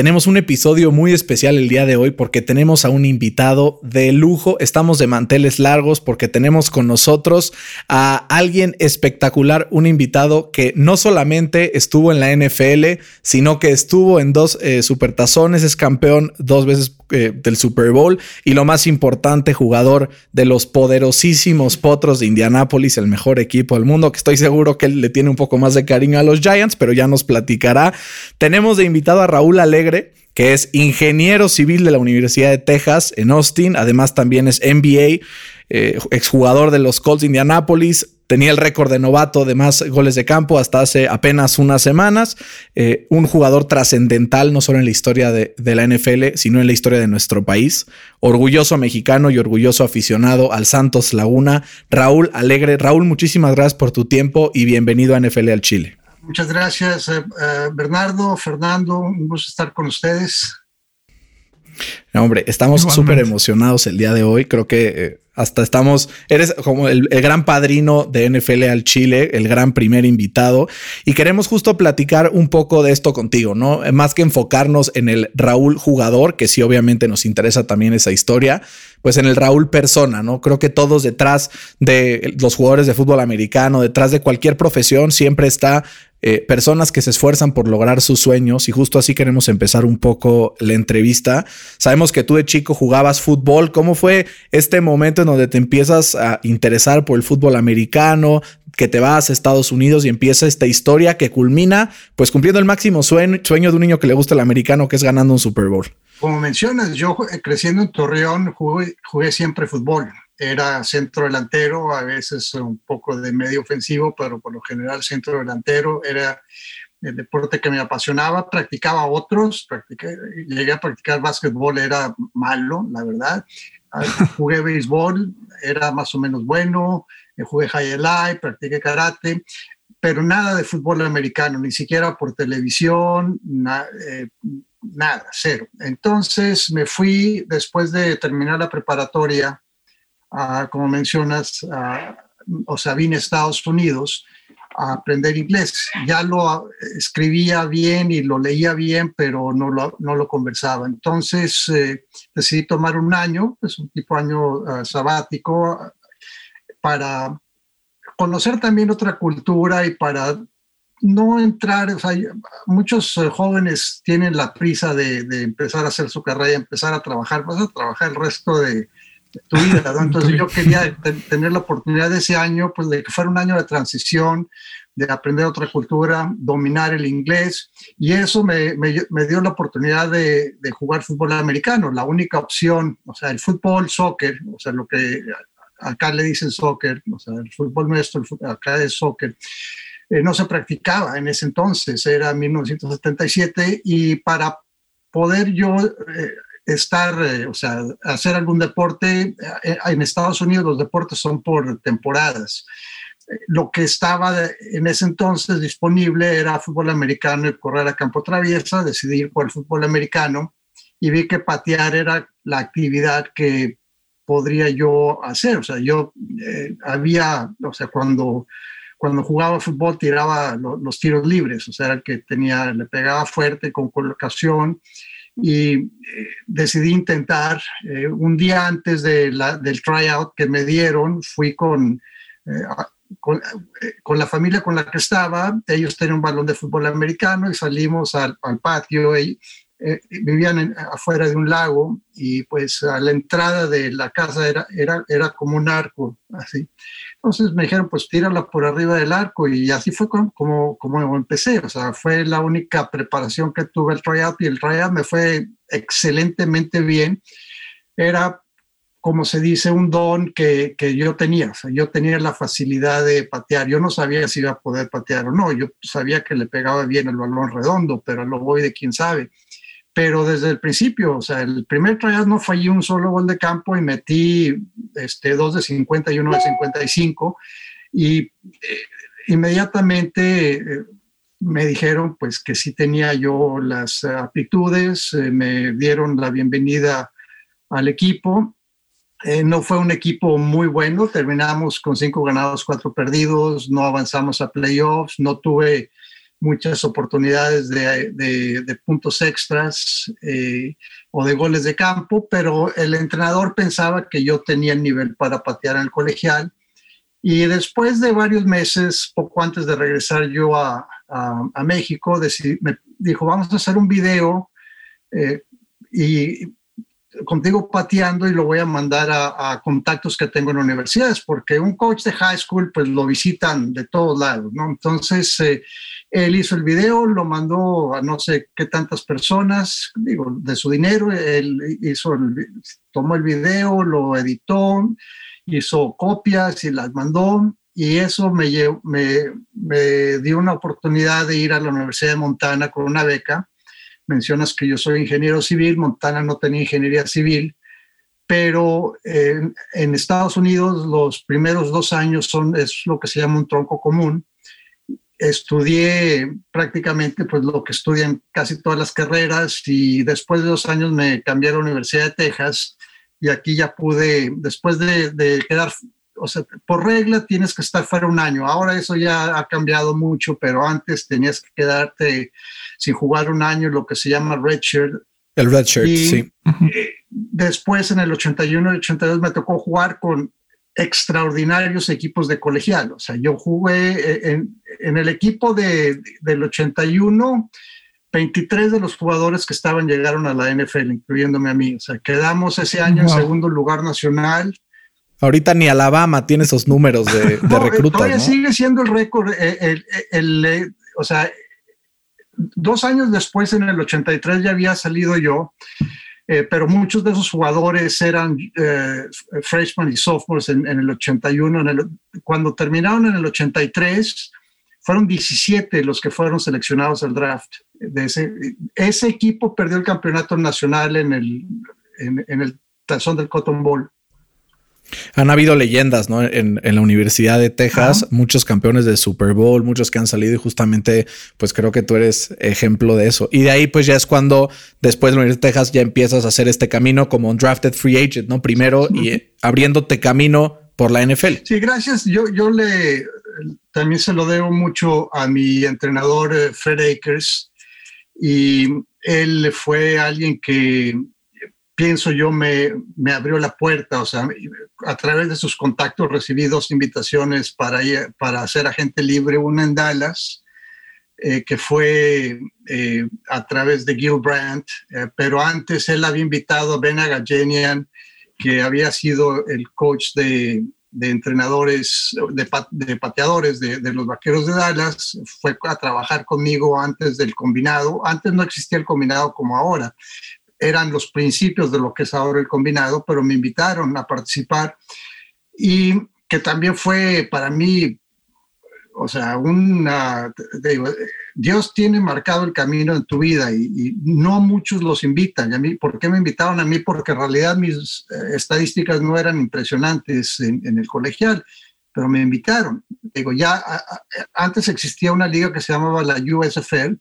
Tenemos un episodio muy especial el día de hoy porque tenemos a un invitado de lujo. Estamos de manteles largos porque tenemos con nosotros a alguien espectacular, un invitado que no solamente estuvo en la NFL, sino que estuvo en dos eh, supertazones, es campeón dos veces eh, del Super Bowl y lo más importante, jugador de los poderosísimos Potros de Indianápolis, el mejor equipo del mundo, que estoy seguro que él le tiene un poco más de cariño a los Giants, pero ya nos platicará. Tenemos de invitado a Raúl Alegre, que es ingeniero civil de la Universidad de Texas en Austin, además también es NBA, eh, exjugador de los Colts de Indianápolis, tenía el récord de novato de más goles de campo hasta hace apenas unas semanas, eh, un jugador trascendental no solo en la historia de, de, la NFL, sino en la historia de nuestro país, orgulloso mexicano y orgulloso aficionado al Santos Laguna, Raúl Alegre. Raúl, muchísimas gracias por tu tiempo y bienvenido a NFL al Chile. Muchas gracias, eh, eh, Bernardo, Fernando, un gusto estar con ustedes. hombre, estamos súper emocionados el día de hoy. Creo que eh, hasta estamos, eres como el, gran padrino de NFL al Chile, el gran primer invitado, y queremos justo platicar un poco de esto contigo, ¿no? Más que enfocarnos en el Raúl jugador, que sí obviamente nos interesa también esa historia, pues en el Raúl persona, ¿no? Creo que todos detrás de los jugadores de fútbol americano, detrás de cualquier profesión, siempre está eh, personas que se esfuerzan por lograr sus sueños y justo así queremos empezar un poco la entrevista. Sabemos que tú de chico jugabas fútbol. ¿Cómo fue este momento en donde te empiezas a interesar por el fútbol americano, que te vas a Estados Unidos y empieza esta historia que culmina pues cumpliendo el máximo sueño, sueño de un niño que le gusta el americano, que es ganando un Super Bowl? Como mencionas, yo eh, creciendo en Torreón jugué, jugué siempre fútbol era centro delantero, a veces un poco de medio ofensivo, pero por lo general centro delantero. Era el deporte que me apasionaba, practicaba otros, practiqué, llegué a practicar básquetbol, era malo, la verdad. Ah, jugué béisbol, era más o menos bueno, eh, jugué high life, practiqué karate, pero nada de fútbol americano, ni siquiera por televisión, eh, nada, cero. Entonces me fui después de terminar la preparatoria como mencionas, o sea, vine a Estados Unidos a aprender inglés. Ya lo escribía bien y lo leía bien, pero no lo, no lo conversaba. Entonces eh, decidí tomar un año, es un tipo año uh, sabático, para conocer también otra cultura y para no entrar, o sea, muchos eh, jóvenes tienen la prisa de, de, empezar a hacer su carrera empezar a trabajar, vas a trabajar el resto de, tu vida. Entonces yo quería tener la oportunidad de ese año, pues de que fuera un año de transición, de aprender otra cultura, dominar el inglés, y eso me, me, dio la oportunidad de, de, jugar fútbol americano, la única opción, o sea, el fútbol, soccer, o sea, lo que acá le dicen soccer, o sea, el fútbol nuestro, acá es soccer. Eh, no se practicaba en ese entonces, era 1977, y para poder yo eh, estar, eh, o sea, hacer algún deporte. Eh, en Estados Unidos los deportes son por temporadas. Lo que estaba en ese entonces disponible era fútbol americano y correr a campo traviesa. Decidí ir por el fútbol americano y vi que patear era la actividad que podría yo hacer. O sea, yo eh, había, o sea, cuando, cuando jugaba fútbol tiraba los, tiros libres, o sea, el que tenía, le pegaba fuerte con colocación y eh, decidí intentar. Eh, un día antes de la, del tryout que me dieron, fui con, eh, con, con, la familia con la que estaba. Ellos tenían un balón de fútbol americano y salimos al, al patio. Y, vivían afuera de un lago y pues a la entrada de la casa era, era, era como un arco, así. Entonces me dijeron, pues tírala por arriba del arco y así fue como, como, como empecé. O sea, fue la única preparación que tuve el tryout y el tryout me fue excelentemente bien. Era, como se dice, un don que, que yo tenía. O sea, yo tenía la facilidad de patear. Yo no sabía si iba a poder patear o no. Yo sabía que le pegaba bien el balón redondo, pero lo voy de quién sabe pero desde el principio, o sea, el primer tryout no fallé un solo gol de campo y metí este, dos de 50 y uno de 55 y eh, inmediatamente eh, me dijeron pues que sí tenía yo las aptitudes, eh, me dieron la bienvenida al equipo. no fue un equipo muy bueno, terminamos con cinco ganados, cuatro perdidos, no avanzamos a playoffs, no tuve muchas oportunidades de, puntos extras eh, o de goles de campo, pero el entrenador pensaba que yo tenía el nivel para patear el colegial. Y después de varios meses, poco antes de regresar yo a, México, me dijo, vamos a hacer un video eh, y contigo pateando y lo voy a mandar a, contactos que tengo en universidades, porque un coach de high school pues lo visitan de todos lados, ¿no? Entonces, eh, él hizo el video, lo mandó a no sé qué tantas personas, digo, de su dinero, él hizo tomó el video, lo editó, hizo copias y las mandó, y eso me, dio una oportunidad de ir a la Universidad de Montana con una beca mencionas que yo soy ingeniero civil, Montana no tenía ingeniería civil, pero en, Estados Unidos los primeros dos años son, es lo que se llama un tronco común. Estudié prácticamente pues, lo que estudian casi todas las carreras y después de dos años me cambié a la Universidad de Texas y aquí ya pude, después de, de quedar o sea, por regla tienes que estar fuera un año. Ahora eso ya ha cambiado mucho, pero antes tenías que quedarte sin jugar un año, lo que se llama redshirt. El redshirt, sí. Eh, después, en el 81 y 82, me tocó jugar con extraordinarios equipos de colegial. O sea, yo jugué eh, en, el equipo de, del 81. 23 de los jugadores que estaban llegaron a la NFL, incluyéndome a mí. O sea, quedamos ese año en segundo lugar nacional. Ahorita ni Alabama tiene esos números de, de reclutas. Todavía sigue siendo el récord. Eh, el, eh, o sea, dos años después, en el 83, ya había salido yo, eh, pero muchos de esos jugadores eran freshmen y sophomores en, el 81. cuando terminaron en el 83, fueron 17 los que fueron seleccionados al draft. De ese, ese equipo perdió el campeonato nacional en el, en, en el tazón del Cotton Bowl. Han habido leyendas, ¿no? En, la Universidad de Texas, muchos campeones de Super Bowl, muchos que han salido y justamente, pues creo que tú eres ejemplo de eso. Y de ahí, pues ya es cuando después de la Universidad de Texas ya empiezas a hacer este camino como un drafted free agent, ¿no? Primero y abriéndote camino por la NFL. Sí, gracias. Yo, yo le también se lo debo mucho a mi entrenador eh, Fred Akers y él fue alguien que pienso yo, me, me, abrió la puerta, o sea, a través de sus contactos recibí dos invitaciones para, ir, para ser agente libre, una en Dallas, eh, que fue eh, a través de Gil Brandt, eh, pero antes él había invitado a Ben Agajanian, que había sido el coach de, de entrenadores, de, de pateadores de, de, los Vaqueros de Dallas, fue a trabajar conmigo antes del combinado. Antes no existía el combinado como ahora, eran los principios de lo que es ahora el combinado, pero me invitaron a participar y que también fue para mí, o sea, una, Dios tiene marcado el camino en tu vida y, no muchos los invitan. Y a mí, ¿por qué me invitaron a mí? Porque en realidad mis eh, estadísticas no eran impresionantes en, en el colegial, pero me invitaron. Digo, ya antes existía una liga que se llamaba la USFL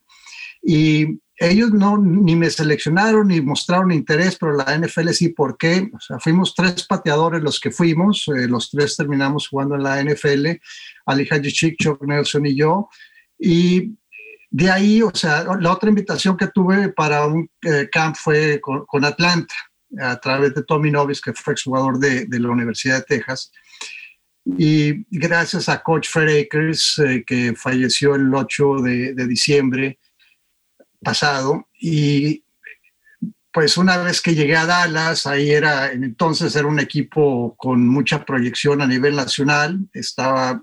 y ellos no ni me seleccionaron ni mostraron interés, pero la NFL sí, ¿por qué? Fuimos tres pateadores los que fuimos, eh, los tres terminamos jugando en la NFL, Ali Hajichik, Chuck Nelson y yo, y de ahí, o sea, la otra invitación que tuve para un eh, camp fue con, Atlanta, a través de Tommy Novis, que fue exjugador de, la Universidad de Texas. Y gracias a Coach Fred Akers, eh, que falleció el 8 de, de diciembre, pasado y pues una vez que llegué a Dallas, ahí era, entonces era un equipo con mucha proyección a nivel nacional, estaba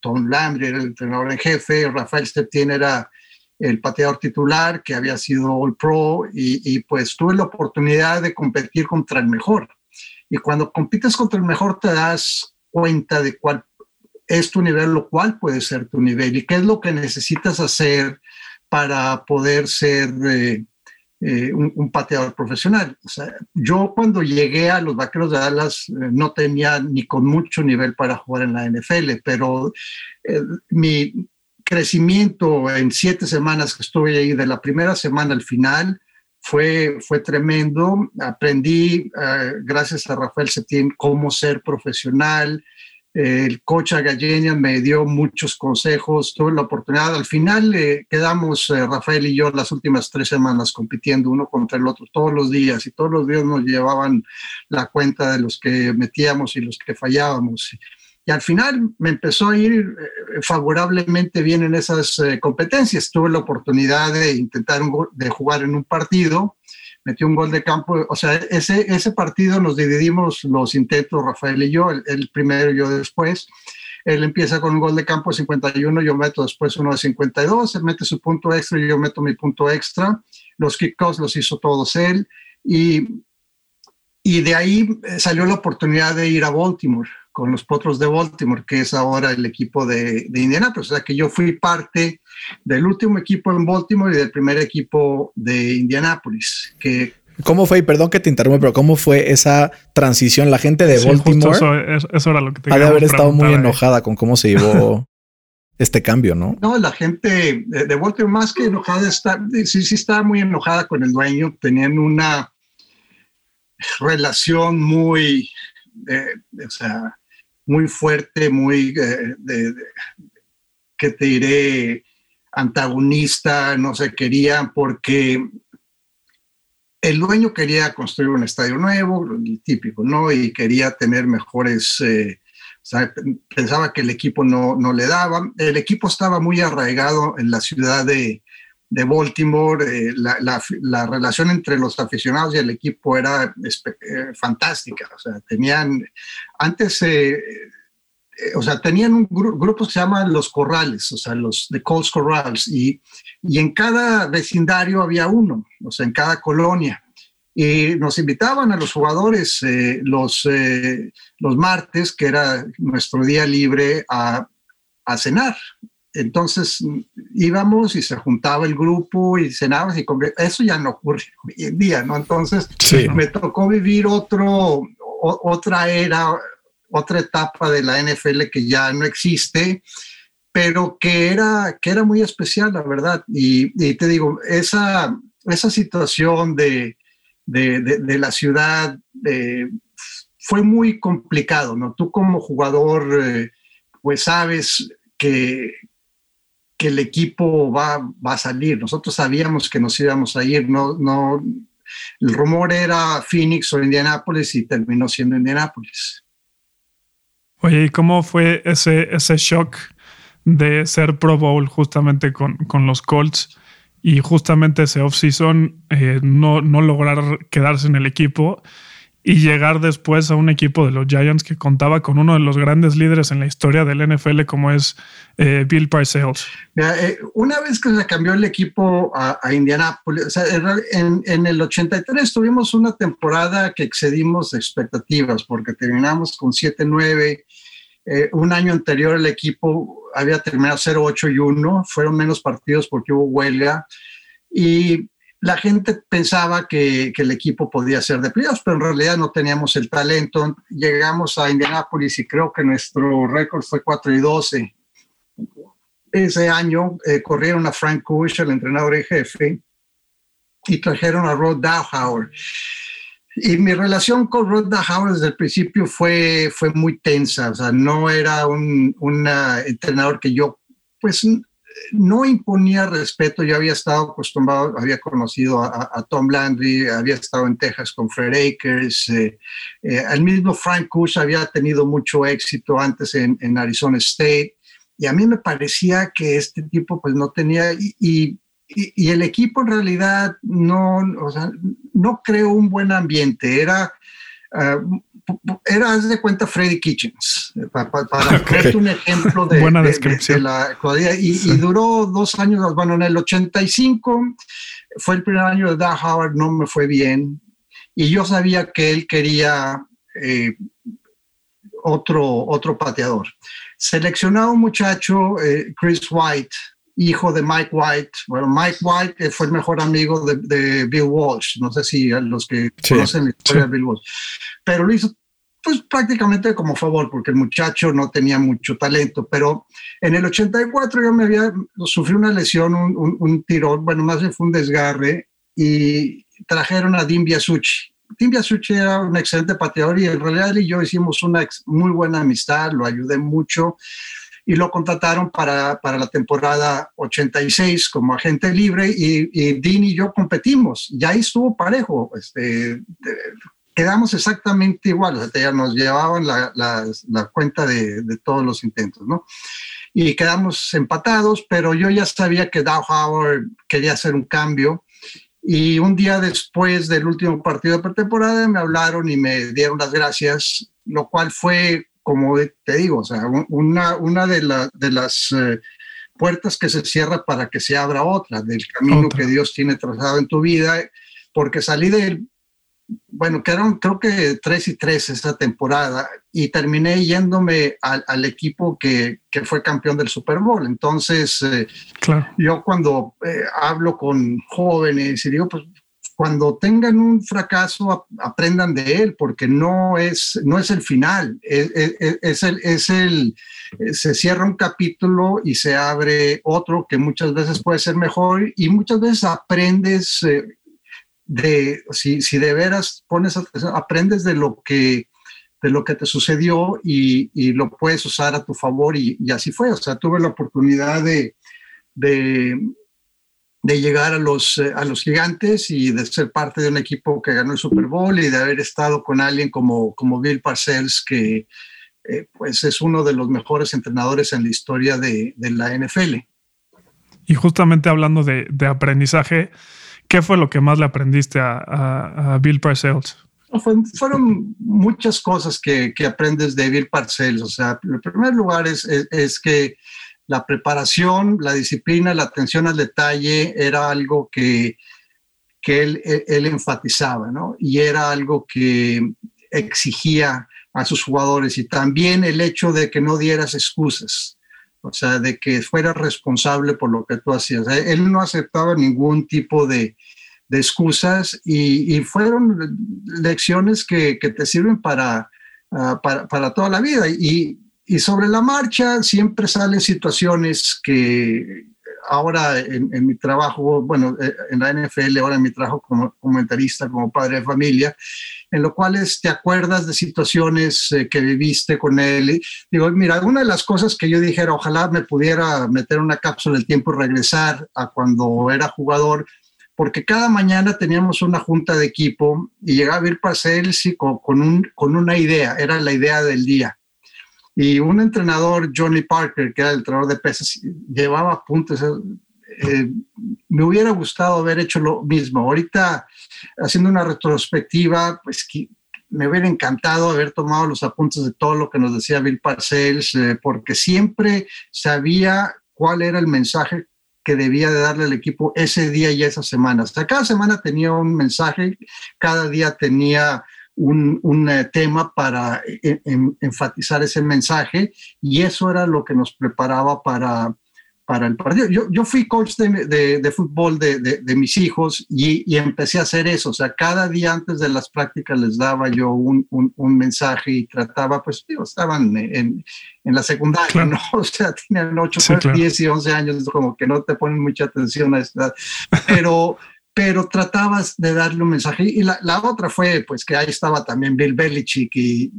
Tom Landry, era el entrenador en jefe, Rafael Steptien era el pateador titular, que había sido All Pro, y, y, pues tuve la oportunidad de competir contra el mejor. Y cuando compites contra el mejor te das cuenta de cuál es tu nivel, lo cual puede ser tu nivel y qué es lo que necesitas hacer para poder ser, eh, eh, un, pateador profesional. yo cuando llegué a los Vaqueros de Dallas eh, no tenía ni con mucho nivel para jugar en la NFL, pero mi crecimiento en siete semanas que estuve ahí, de la primera semana al final, fue, fue tremendo. Aprendí, gracias a Rafael Setín, cómo ser profesional, el coach Agallenian me dio muchos consejos, tuve la oportunidad. Al final eh, quedamos eh, Rafael y yo las últimas tres semanas compitiendo uno contra el otro todos los días y todos los días nos llevaban la cuenta de los que metíamos y los que fallábamos. Y al final me empezó a ir eh, favorablemente bien en esas competencias. Tuve la oportunidad de intentar de jugar en un partido metió un gol de campo. O sea, ese, ese partido nos dividimos los intentos, Rafael y yo, el, primero y yo después. Él empieza con un gol de campo de 51, yo meto después uno de 52, él mete su punto extra y yo meto mi punto extra. Los kickoffs los hizo todos él y, y de ahí salió la oportunidad de ir a Baltimore con los Potros de Baltimore, que es ahora el equipo de, de Indianapolis. O sea que yo fui parte del último equipo en Baltimore y del primer equipo de Indianapolis. Que, ¿Cómo fue? Y perdón que te interrumpa, pero ¿cómo fue esa transición? La gente de Baltimore. Eso, era lo que te Ha de haber estado muy enojada con cómo se llevó este cambio, ¿no? No, la gente de, Baltimore, más que enojada, está, sí, sí estaba muy enojada con el dueño. Tenían una relación muy, o sea, muy fuerte, muy, eh, de, que te diré, antagonista, no se querían porque el dueño quería construir un estadio nuevo, típico, ¿no? Y quería tener mejores, eh, pensaba que el equipo no, no le daba. El equipo estaba muy arraigado en la ciudad de, de Baltimore, eh, la, la, relación entre los aficionados y el equipo era eh, fantástica. O sea, tenían, antes, eh, o sea, tenían un grupo que se llama Los Corrales, o sea, los de Coles Corrals, y, y en cada vecindario había uno, o sea, en cada colonia. Y nos invitaban a los jugadores los, los martes, que era nuestro día libre, a, a cenar. Entonces íbamos y se juntaba el grupo y cenábamos y eso ya no ocurre hoy en día, ¿no? Entonces me tocó vivir otro, otra era, otra etapa de la NFL que ya no existe, pero que era, que era muy especial, la verdad. Y, te digo, esa, esa situación de, de, la ciudad eh, fue muy complicado, ¿no? Tú como jugador, eh, pues sabes que, que el equipo va, va a salir. Nosotros sabíamos que nos íbamos a ir, no, no, el rumor era Phoenix o Indianapolis y terminó siendo Indianapolis. Oye, ¿y cómo fue ese, ese shock de ser Pro Bowl justamente con, con los Colts y justamente ese off-season eh, no, no lograr quedarse en el equipo? Y llegar después a un equipo de los Giants que contaba con uno de los grandes líderes en la historia del NFL como es eh, Bill Parcells. Eh, una vez que se cambió el equipo a, Indianapolis, en, en, el 83 tuvimos una temporada que excedimos expectativas porque terminamos con 7-9. Eh, un año anterior el equipo había terminado 0-8 y 1, fueron menos partidos porque hubo huelga. Y la gente pensaba que, el equipo podía ser de playoffs, pero en realidad no teníamos el talento. Llegamos a Indianapolis y creo que nuestro récord fue 4 y 12. Ese año eh, corrieron a Frank Kush, el entrenador en jefe, y trajeron a Rod Dowhauer. Y mi relación con Rod Dowhauer desde el principio fue, fue muy tensa, o sea, no era un, un entrenador que yo pues no imponía respeto, yo había estado acostumbrado, había conocido a, Tom Landry, había estado en Texas con Fred Akers, eh, eh, el mismo Frank Kush había tenido mucho éxito antes en, Arizona State, y a mí me parecía que este tipo pues no tenía, y, el equipo en realidad no, o sea, no creó un buen ambiente, era... Ah, era, haz de cuenta, Freddy Kitchens, eh, para, para un ejemplo de, Buena descripción. la y, y, duró dos años, bueno, en el 85 fue el primer año de Doug Howard, no me fue bien, y yo sabía que él quería eh, otro, otro pateador. Seleccionaba un muchacho, eh, Chris White, hijo de Mike White. Bueno, Mike White fue el mejor amigo de, Bill Walsh. No sé si los que conocen la historia de Bill Walsh. Pero lo hizo pues prácticamente como favor, porque el muchacho no tenía mucho talento, pero en el 84 yo me había, sufrí una lesión, un, un, tirón, bueno, más bien fue un desgarre, y trajeron a Dim Biasucci. Dim Biasucci era un excelente pateador y en realidad él y yo hicimos una muy buena amistad, lo ayudé mucho y lo contrataron para, para la temporada 86 como agente libre y, y Dean y yo competimos. Y ahí estuvo parejo. Este, quedamos exactamente igual, o sea, nos llevaban la, la, cuenta de, de, todos los intentos, ¿no? Y quedamos empatados, pero yo ya sabía que Dow Howard quería hacer un cambio. Y un día después del último partido de pretemporada me hablaron y me dieron las gracias, lo cual fue, como te digo, o sea, una, una de, de las eh, puertas que se cierra para que se abra otra, del camino que Dios tiene trazado en tu vida, porque salí del bueno, quedaron creo que tres y tres esa temporada y terminé yéndome al, equipo que, que, fue campeón del Super Bowl. Entonces, eh, yo cuando eh, hablo con jóvenes y digo, pues cuando tengan un fracaso, aprendan de él, porque no es, no es el final, es, es, el, es el, se cierra un capítulo y se abre otro que muchas veces puede ser mejor y muchas veces aprendes eh, de si, si de veras pones aprendes de lo que de lo que te sucedió y, y lo puedes usar a tu favor y, y, así fue. O sea, tuve la oportunidad de, de, de llegar a los, a los gigantes y de ser parte de un equipo que ganó el Super Bowl y de haber estado con alguien como, como Bill Parcells, que eh, pues es uno de los mejores entrenadores en la historia de, de la NFL. Y justamente hablando de, de aprendizaje, ¿Qué fue lo que más le aprendiste a, Bill Parcells? fueron muchas cosas que, aprendes de Bill Parcells. O sea, en primer lugar es, es, que la preparación, la disciplina, la atención al detalle era algo que, que él, él, enfatizaba, ¿no? Y era algo que exigía a sus jugadores y también el hecho de que no dieras excusas o sea, de que fuera responsable por lo que tú hacías. Eh, él no aceptaba ningún tipo de, de excusas y, fueron lecciones que, que te sirven para, ah, para, para, toda la vida. Y, y, sobre la marcha siempre salen situaciones que ahora en, en, mi trabajo, bueno, eh, en la NFL, ahora en mi trabajo como comentarista, como padre de familia, en lo cual te acuerdas de situaciones eh, que viviste con él. digo, mira, una de las cosas que yo dijera, ojalá me pudiera meter una cápsula del tiempo y regresar a cuando era jugador, porque cada mañana teníamos una junta de equipo y llegaba a ir para con, con, un, con una idea, era la idea del día. Y un entrenador, Johnny Parker, que era el entrenador de peces, llevaba puntos. Eh, me hubiera gustado haber hecho lo mismo. Ahorita, haciendo una retrospectiva, pues me hubiera encantado haber tomado los apuntes de todo lo que nos decía Bill Parcells, eh, porque siempre sabía cuál era el mensaje que debía de darle al equipo ese día y esa semana. Hasta cada semana tenía un mensaje, cada día tenía un, eh, tema para eh, enfatizar ese mensaje y eso era lo que nos preparaba para, para el partido. Yo, yo fui coach de, de, fútbol de, de, mis hijos y, y, empecé a hacer eso. O sea, cada día antes de las prácticas les daba yo un, un, mensaje y trataba, pues, digo, estaban en, en la secundaria, ¿no? O sea, tenían 8, 10 y 11 años, como que no te ponen mucha atención a esta. Pero pero tratabas de darle un mensaje. Y la, la, otra fue, pues, que ahí estaba también Bill Belichick y,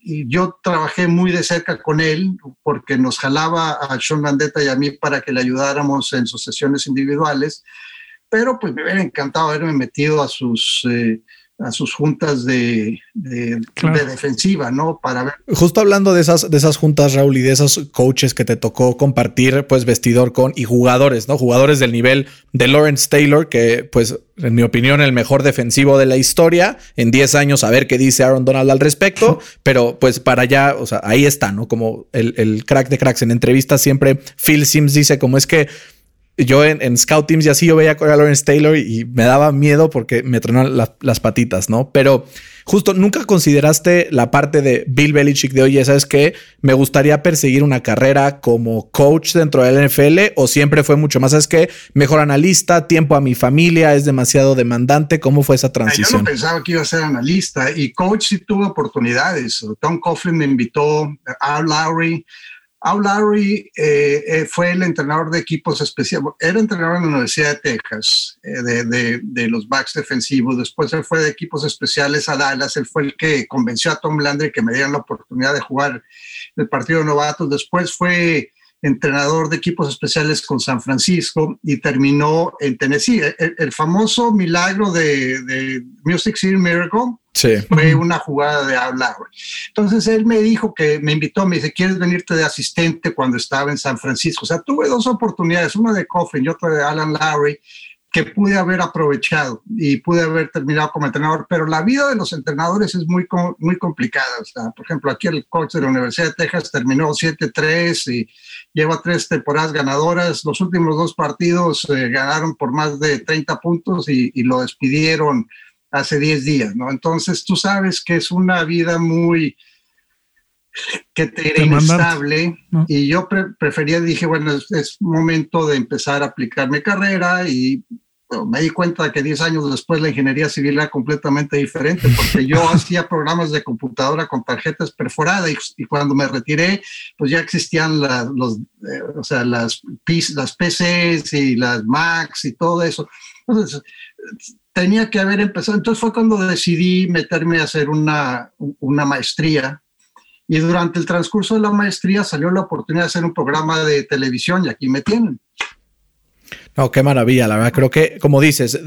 y, yo trabajé muy de cerca con él porque nos jalaba a Sean Mandetta y a mí para que le ayudáramos en sus sesiones individuales, pero pues me hubiera encantado haberme metido a sus... Eh, a sus juntas de, de, defensiva, ¿no? Para ver. Justo hablando de esas, de esas juntas, Raúl, y de esos coaches que te tocó compartir, pues, vestidor con y jugadores, ¿no? Jugadores del nivel de Lawrence Taylor, que, pues, en mi opinión, el mejor defensivo de la historia. En 10 años, a ver qué dice Aaron Donald al respecto. pero, pues, para allá, o sea, ahí está, ¿no? Como el, el crack de cracks. En entrevistas siempre Phil Sims dice como es que yo en, Scout Teams y así yo veía a Lawrence Taylor y me daba miedo porque me tronaban las patitas, ¿no? Pero justo nunca consideraste la parte de Bill Belichick de, oye, ¿sabes qué? Me gustaría perseguir una carrera como coach dentro del NFL o siempre fue mucho más, ¿sabes qué? Mejor analista, tiempo a mi familia, es demasiado demandante. ¿Cómo fue esa transición? Yo no pensaba que iba a ser analista y coach sí tuvo oportunidades. Tom Coughlin me invitó, Al Lowry, Al Lowry eh, eh, fue el entrenador de equipos especiales, era entrenador en la Universidad de Texas, eh, de, de, los backs defensivos, después él fue de equipos especiales a Dallas, él fue el que convenció a Tom Landry que me dieran la oportunidad de jugar el partido de novatos, después fue entrenador de equipos especiales con San Francisco y terminó en Tennessee. El, famoso milagro de, de Music City Miracle fue una jugada de hablar. Entonces él me dijo que me invitó, me dice, ¿quieres venirte de asistente cuando estaba en San Francisco? O sea, tuve dos oportunidades, una de Coffin y otra de Alan Lowry, que pude haber aprovechado y pude haber terminado como entrenador, pero la vida de los entrenadores es muy, muy complicada. O sea, por ejemplo, aquí el coach de la Universidad de Texas terminó 7-3 y lleva tres temporadas ganadoras. Los últimos dos partidos eh, ganaron por más de 30 puntos y, y lo despidieron hace 10 días, ¿no? Entonces tú sabes que es una vida muy que te era inestable y yo prefería, dije, bueno, es, momento de empezar a aplicar mi carrera y me di cuenta que 10 años después la ingeniería civil era completamente diferente porque yo hacía programas de computadora con tarjetas perforadas y, cuando me retiré, pues ya existían los, eh, o sea, las, las PCs y las Macs y todo eso. Entonces, tenía que haber empezado. Entonces fue cuando decidí meterme a hacer una, una maestría. Y durante el transcurso de la maestría salió la oportunidad de hacer un programa de televisión y aquí me tienen. No, qué maravilla, la verdad. Creo que, como dices,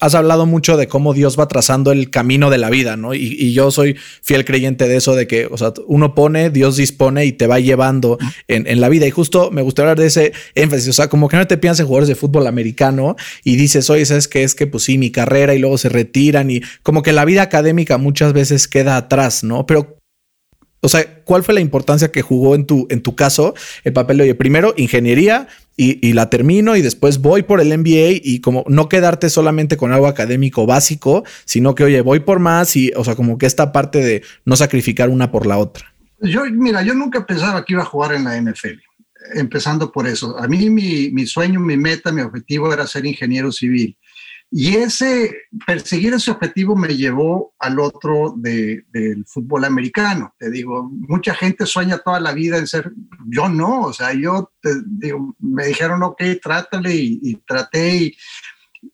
has hablado mucho de cómo Dios va trazando el camino de la vida, ¿no? Y, yo soy fiel creyente de eso, de que, o sea, uno pone, Dios dispone y te va llevando en, la vida. Y justo me gustaría hablar de ese énfasis, o sea, como que no te piensas en jugadores de fútbol americano y dices, oye, ¿sabes qué? Es que, pues sí, mi carrera y luego se retiran y como que la vida académica muchas veces queda atrás, ¿no? Pero o sea, ¿cuál fue la importancia que jugó en tu, en tu caso el papel de, oye, primero ingeniería y, la termino y después voy por el MBA y como no quedarte solamente con algo académico básico, sino que, oye, voy por más y, o sea, como que esta parte de no sacrificar una por la otra? Yo, mira, yo nunca pensaba que iba a jugar en la NFL, empezando por eso. A mí mi, mi sueño, mi meta, mi objetivo era ser ingeniero civil. Y ese, perseguir ese objetivo me llevó al otro del fútbol americano. Te digo, mucha gente sueña toda la vida en ser, yo no, o sea, yo te digo, me dijeron, ok, trátale y, traté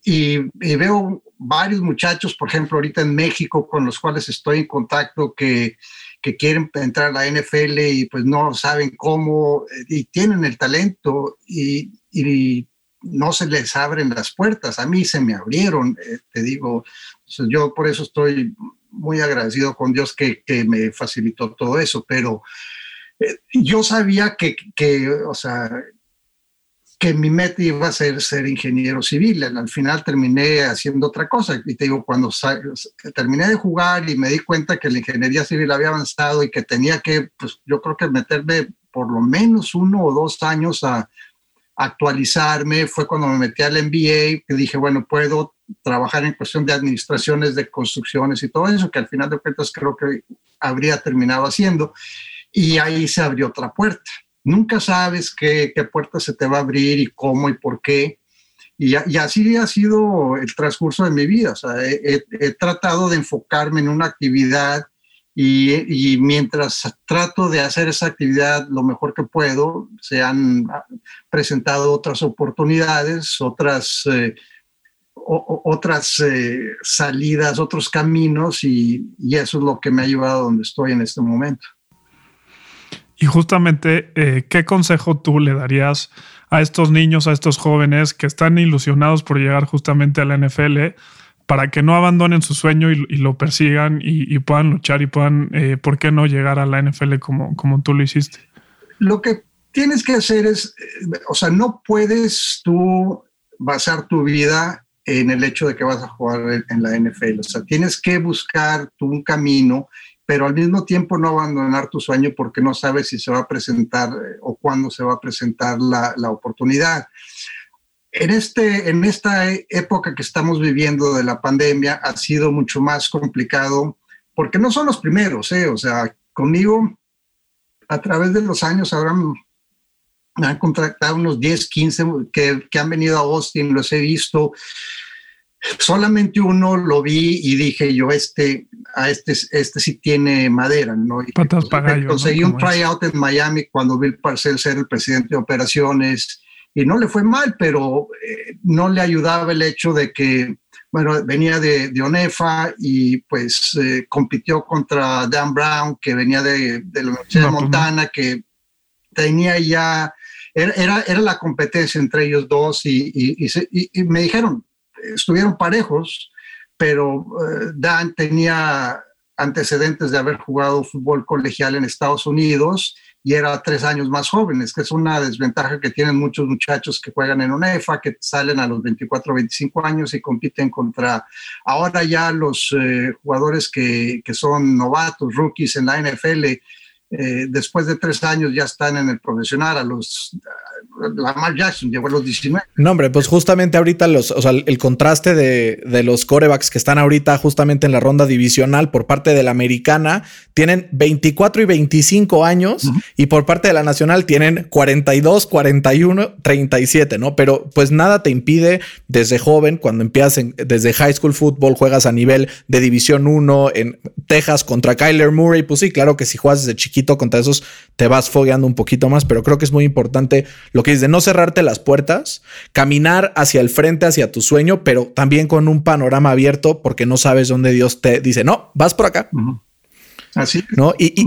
y, veo varios muchachos, por ejemplo, ahorita en México con los cuales estoy en contacto que, quieren entrar a la NFL y pues no saben cómo y tienen el talento y no se les abren las puertas. A mí se me abrieron, eh, te digo. yo por eso estoy muy agradecido con Dios que, me facilitó todo eso, pero eh, yo sabía que, o sea, que mi meta iba a ser ser ingeniero civil. Al final terminé haciendo otra cosa. Y te digo, cuando terminé de jugar y me di cuenta que la ingeniería civil había avanzado y que tenía que, pues yo creo que meterme por lo menos uno o dos años a, actualizarme, fue cuando me metí al MBA, que dije, bueno, puedo trabajar en cuestión de administraciones, de construcciones y todo eso, que al final de cuentas creo que habría terminado haciendo. Y ahí se abrió otra puerta. Nunca sabes qué, qué puerta se te va a abrir y cómo y por qué. Y, y así ha sido el transcurso de mi vida. O sea, he, he tratado de enfocarme en una actividad y, mientras trato de hacer esa actividad lo mejor que puedo, se han presentado otras oportunidades, otras, eh, otras eh, salidas, otros caminos y, eso es lo que me ha llevado a donde estoy en este momento. Y justamente, eh, ¿qué consejo tú le darías a estos niños, a estos jóvenes que están ilusionados por llegar justamente a la NFL? Para que no abandonen su sueño y, lo persigan y, puedan luchar y puedan, eh, ¿por qué no llegar a la NFL como, como tú lo hiciste? Lo que tienes que hacer es, eh, o sea, no puedes tú basar tu vida en el hecho de que vas a jugar en la NFL. O sea, tienes que buscar tú un camino, pero al mismo tiempo no abandonar tu sueño porque no sabes si se va a presentar eh, o cuándo se va a presentar la, la oportunidad. En, este, en esta época que estamos viviendo de la pandemia ha sido mucho más complicado porque no son los primeros, ¿eh? o sea, conmigo a través de los años habrán me han contratado unos 10, 15 que, que, han venido a Austin, los he visto. Solamente uno lo vi y dije yo, este, a este, este sí tiene madera, ¿no? Y Patas para conseguí un tryout en Miami cuando Bill Parcells era el presidente de operaciones y no le fue mal, pero eh, no le ayudaba el hecho de que, bueno, venía de, de ONEFA y pues eh, compitió contra Dan Brown, que venía de, de la Universidad de Montana, que tenía ya, era, era, la competencia entre ellos dos y, y, y, me dijeron, estuvieron parejos, pero eh, Dan tenía antecedentes de haber jugado fútbol colegial en Estados Unidos y era tres años más jóvenes, que es una desventaja que tienen muchos muchachos que juegan en UNEFA, que salen a los 24, 25 años y compiten contra ahora ya los eh, jugadores que, que, son novatos, rookies en la NFL, eh, después de tres años ya están en el profesional, a los Lamar Jackson llegó a los 19. No, hombre, pues justamente ahorita los, o sea, el contraste de, de, los corebacks que están ahorita justamente en la ronda divisional por parte de la americana tienen 24 y 25 años y por parte de la nacional tienen 42, 41, 37, ¿no? Pero pues nada te impide desde joven, cuando empiezas desde high school football, juegas a nivel de división 1 en Texas contra Kyler Murray, pues sí, claro que si juegas desde chiquito contra esos te vas fogueando un poquito más, pero creo que es muy importante lo que es de no cerrarte las puertas, caminar hacia el frente, hacia tu sueño, pero también con un panorama abierto porque no sabes dónde Dios te dice, no, vas por acá. Así. ¿No? Y, y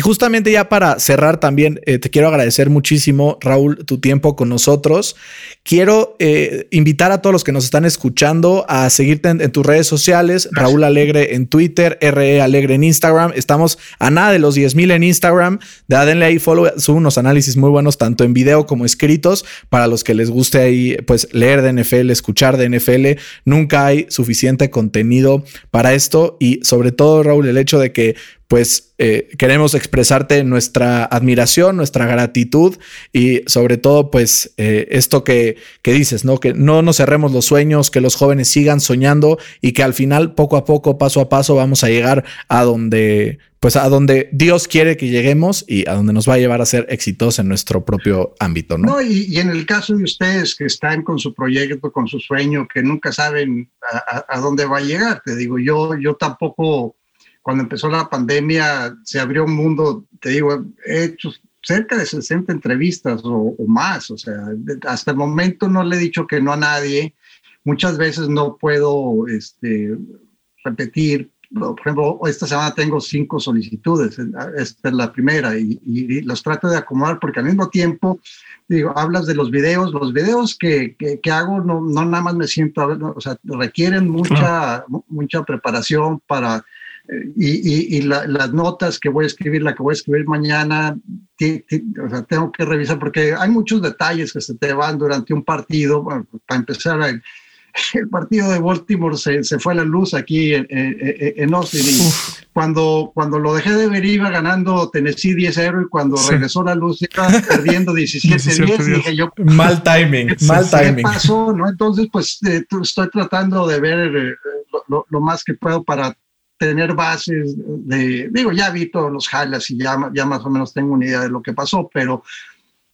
justamente ya para cerrar también, eh, te quiero agradecer muchísimo, Raúl, tu tiempo con nosotros. Quiero eh, invitar a todos los que nos están escuchando a seguirte en, tus redes sociales, Raúl Alegre en Twitter, RE Alegre en Instagram. Estamos a nada de los 10 mil en Instagram. De denle ahí follow, subo unos análisis muy buenos, tanto en video como escritos, para los que les guste ahí, pues leer de NFL, escuchar de NFL. Nunca hay suficiente contenido para esto y sobre todo, Raúl, el hecho de que pues eh, queremos expresarte nuestra admiración, nuestra gratitud y sobre todo pues eh, esto que, que, dices, ¿no? Que no nos cerremos los sueños, que los jóvenes sigan soñando y que al final poco a poco, paso a paso vamos a llegar a donde pues a donde Dios quiere que lleguemos y a donde nos va a llevar a ser exitosos en nuestro propio ámbito, ¿no? y, en el caso de ustedes que están con su proyecto, con su sueño, que nunca saben a, a dónde va a llegar, te digo, yo, yo tampoco cuando empezó la pandemia se abrió un mundo, te digo, he hecho cerca de 60 entrevistas o, o, más, o sea, hasta el momento no le he dicho que no a nadie, muchas veces no puedo este, repetir, por ejemplo, esta semana tengo cinco solicitudes, esta es la primera, y, y los trato de acomodar porque al mismo tiempo, digo, hablas de los videos, los videos que, que, que hago no, no, nada más me siento, o sea, requieren mucha, mucha preparación para y, y, y la, las notas que voy a escribir, la que voy a escribir mañana, o sea, tengo que revisar porque hay muchos detalles que se te van durante un partido. Bueno, para empezar, el, el partido de Baltimore se, se, fue a la luz aquí en, en, en Austin. Y cuando, cuando lo dejé de ver, iba ganando Tennessee 10-0 y cuando sí. regresó la luz, iba perdiendo 17-10. dije yo, mal timing, mal timing. ¿Qué pasó? ¿no? Entonces, pues eh, estoy tratando de ver eh, lo, lo, más que puedo para tener bases de, digo, ya vi todos los highlights y ya, ya más o menos tengo una idea de lo que pasó, pero,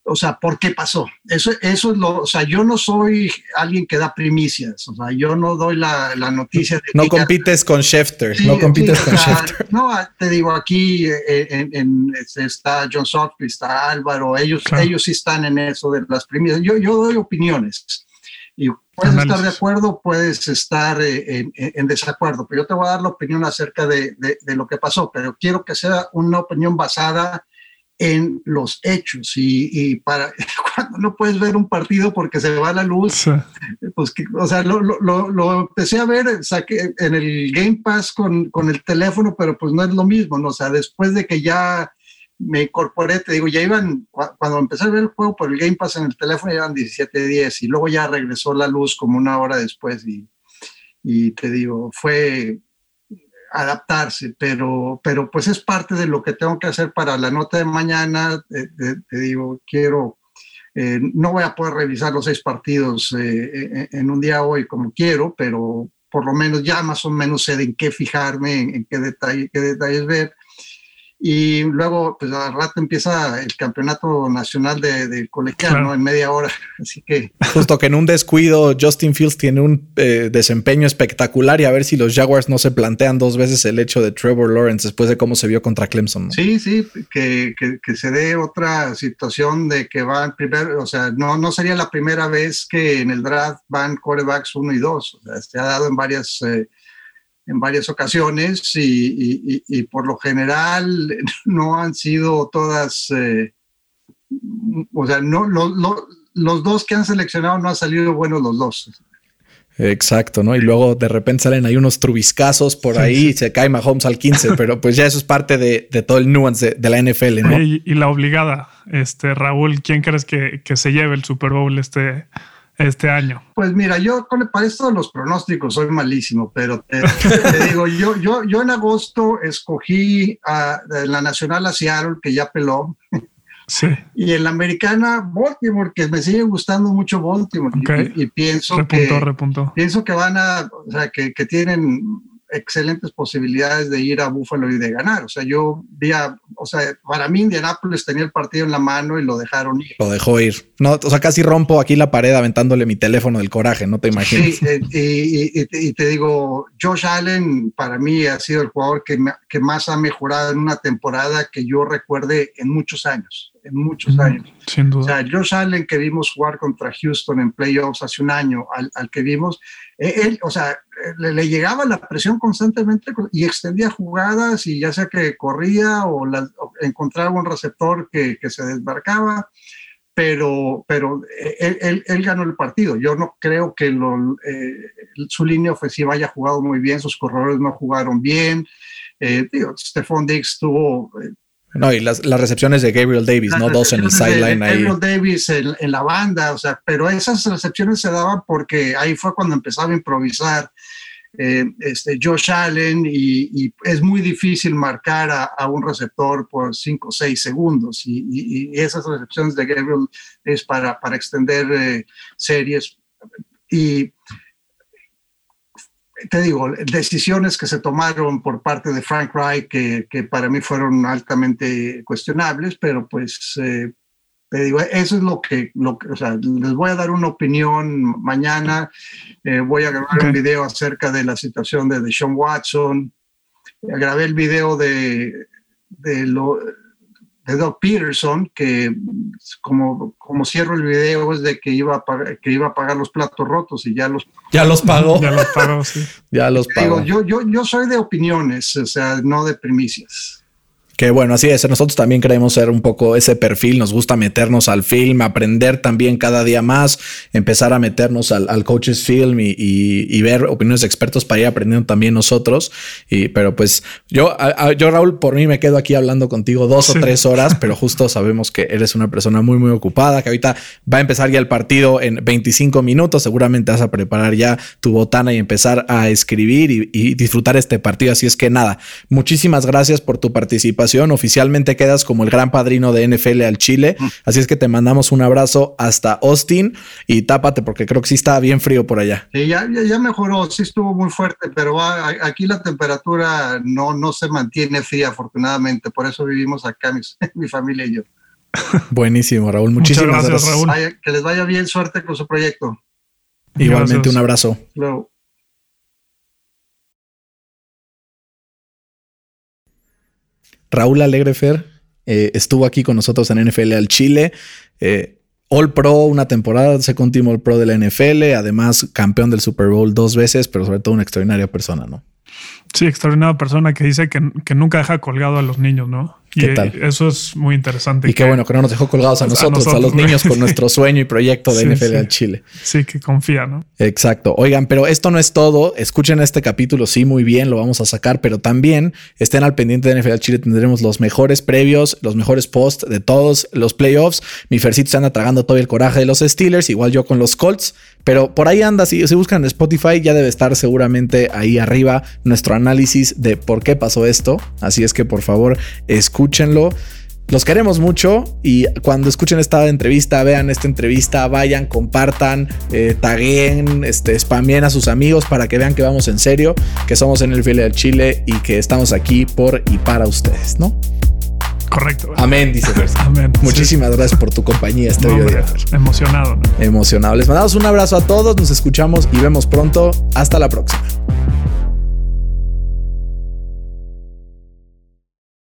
o sea, ¿por qué pasó? Eso, eso es lo, o sea, yo no soy alguien que da primicias, o sea, yo no doy la, la noticia. De no compites ya, con Schefter, sí, no compites sí, con o sea, Schefter. No, te digo, aquí eh, en, en, está John Softly, está Álvaro, ellos, claro. ellos sí están en eso de las primicias. Yo, yo doy opiniones y puedes Análisis. estar de acuerdo, puedes estar eh, en, en, desacuerdo, pero yo te voy a dar la opinión acerca de, de, de, lo que pasó, pero quiero que sea una opinión basada en los hechos y, y, para cuando no puedes ver un partido porque se va la luz, sí. pues o sea, lo, lo, lo, empecé a ver saqué en el Game Pass con, con el teléfono, pero pues no es lo mismo, ¿no? o sea, después de que ya me incorporé, te digo, ya iban, cuando empecé a ver el juego por el Game Pass en el teléfono, ya iban 17-10 y luego ya regresó la luz como una hora después y, y te digo, fue adaptarse, pero, pero pues es parte de lo que tengo que hacer para la nota de mañana, te, digo, quiero, eh, no voy a poder revisar los seis partidos eh, en un día hoy como quiero, pero por lo menos ya más o menos sé en qué fijarme, en, qué, detalle, qué detalles ver. Y luego, pues al rato empieza el campeonato nacional de, de colegial, ¿no? En media hora. Así que. Justo que en un descuido, Justin Fields tiene un eh, desempeño espectacular y a ver si los Jaguars no se plantean dos veces el hecho de Trevor Lawrence después de cómo se vio contra Clemson. Sí, sí, que, que, se dé otra situación de que van primero, o sea, no, no sería la primera vez que en el draft van corebacks uno y dos. O sea, se ha dado en varias. Eh, en varias ocasiones y, por lo general no han sido todas, eh, o sea, no, los dos que han seleccionado no han salido buenos los dos. Exacto, ¿no? Y luego de repente salen ahí unos trubiscazos por ahí y se cae Mahomes al 15, pero pues ya eso es parte de, todo el nuance de, la NFL, ¿no? Y, la obligada, este Raúl, ¿quién crees que, que se lleve el Super Bowl este, este año? Pues mira, yo para esto de los pronósticos soy malísimo, pero te, digo, yo, yo, yo en agosto escogí a, la Nacional a Seattle, que ya peló. Sí. Y en la americana, Baltimore, que me sigue gustando mucho Baltimore. Y, pienso que pienso que van a, o sea, que, que tienen excelentes posibilidades de ir a Buffalo y de ganar. O sea, yo vi a, o sea, para mí Indianapolis tenía el partido en la mano y lo dejaron ir. Lo dejó ir. No, o sea, casi rompo aquí la pared aventándole mi teléfono del coraje, no te imaginas. Sí, eh, y, te digo, Josh Allen para mí ha sido el jugador que, que más ha mejorado en una temporada que yo recuerde en muchos años en muchos años. Sin duda. O sea, Josh Allen que vimos jugar contra Houston en playoffs hace un año, al, al que vimos, él, o sea, le, llegaba la presión constantemente y extendía jugadas y ya sea que corría o, encontraba un receptor que, que se desbarcaba, pero, pero eh, él, él, ganó el partido. Yo no creo que eh, su línea ofensiva haya jugado muy bien, sus corredores no jugaron bien. Eh, Stephon Diggs tuvo no, y las, las, recepciones de Gabriel Davis, ¿no? Dos en el sideline ahí. Gabriel Davis en, la banda, o sea, pero esas recepciones se daban porque ahí fue cuando empezaba a improvisar eh, este, Josh Allen y, es muy difícil marcar a, un receptor por 5 o 6 segundos y, esas recepciones de Gabriel es para, para extender eh, series y te digo, decisiones que se tomaron por parte de Frank Reich que, que para mí fueron altamente cuestionables, pero pues eh, te digo, eso es lo que, lo o sea, les voy a dar una opinión mañana, eh, voy a grabar un video acerca de la situación de Deshaun Watson, grabé el video de, de lo, de Doug Peterson, que como, como cierro el video es de que iba, a pagar, que iba a pagar los platos rotos y ya los... Ya los pagó. ya los pagó, sí. ya los pagó. yo, yo, yo soy de opiniones, o sea, no de primicias. Que bueno, así es. Nosotros también queremos ser un poco ese perfil. Nos gusta meternos al film, aprender también cada día más, empezar a meternos al, al coaches film y, ver opiniones de expertos para ir aprendiendo también nosotros. Y, pero pues yo, yo Raúl, por mí me quedo aquí hablando contigo dos o tres horas, pero justo sabemos que eres una persona muy, muy ocupada, que ahorita va a empezar ya el partido en 25 minutos. Seguramente vas a preparar ya tu botana y empezar a escribir y, y disfrutar este partido. Así es que nada, muchísimas gracias por tu participación Oficialmente quedas como el gran padrino de NFL al Chile. Mm. Así es que te mandamos un abrazo hasta Austin y tápate porque creo que sí está bien frío por allá. Sí, ya, ya, mejoró, sí estuvo muy fuerte, pero aquí la temperatura no, no se mantiene fría, afortunadamente. Por eso vivimos acá, mi, familia y yo. Buenísimo, Raúl. Muchísimas gracias, Raúl. que les vaya bien, suerte con su proyecto. Igualmente, un abrazo. Luego. Raúl Alegrefer eh, estuvo aquí con nosotros en NFL al Chile. Eh, All Pro una temporada, segundo Team All Pro de la NFL, además campeón del Super Bowl dos veces, pero sobre todo una extraordinaria persona, ¿no? Sí, extraordinaria persona que dice que, que nunca deja colgado a los niños, ¿no? ¿Qué tal? Eso es muy interesante. Y qué bueno que no nos dejó colgados a nosotros, a, los niños, con nuestro sueño y proyecto de NFL al Chile. Sí, que confía, ¿no? Exacto. Oigan, pero esto no es todo. Escuchen este capítulo, sí, muy bien, lo vamos a sacar, pero también estén al pendiente de NFL al Chile. Tendremos los mejores previos, los mejores posts de todos los playoffs. Mi Fercito se anda tragando todo el coraje de los Steelers, igual yo con los Colts. Pero por ahí anda, si se buscan en Spotify, ya debe estar seguramente ahí arriba nuestro análisis de por qué pasó esto. Así es que por favor, escúchenlo. Los queremos mucho y cuando escuchen esta entrevista, vean esta entrevista, vayan, compartan, eh, taguen, este, spamien a sus amigos para que vean que vamos en serio, que somos en el del Chile y que estamos aquí por y para ustedes, ¿no? Correcto. Amén, dice Amén. Muchísimas gracias por tu compañía este no, día. Emocionado. Emocionado. Les mandamos un abrazo a todos, nos escuchamos y vemos pronto. Hasta la próxima.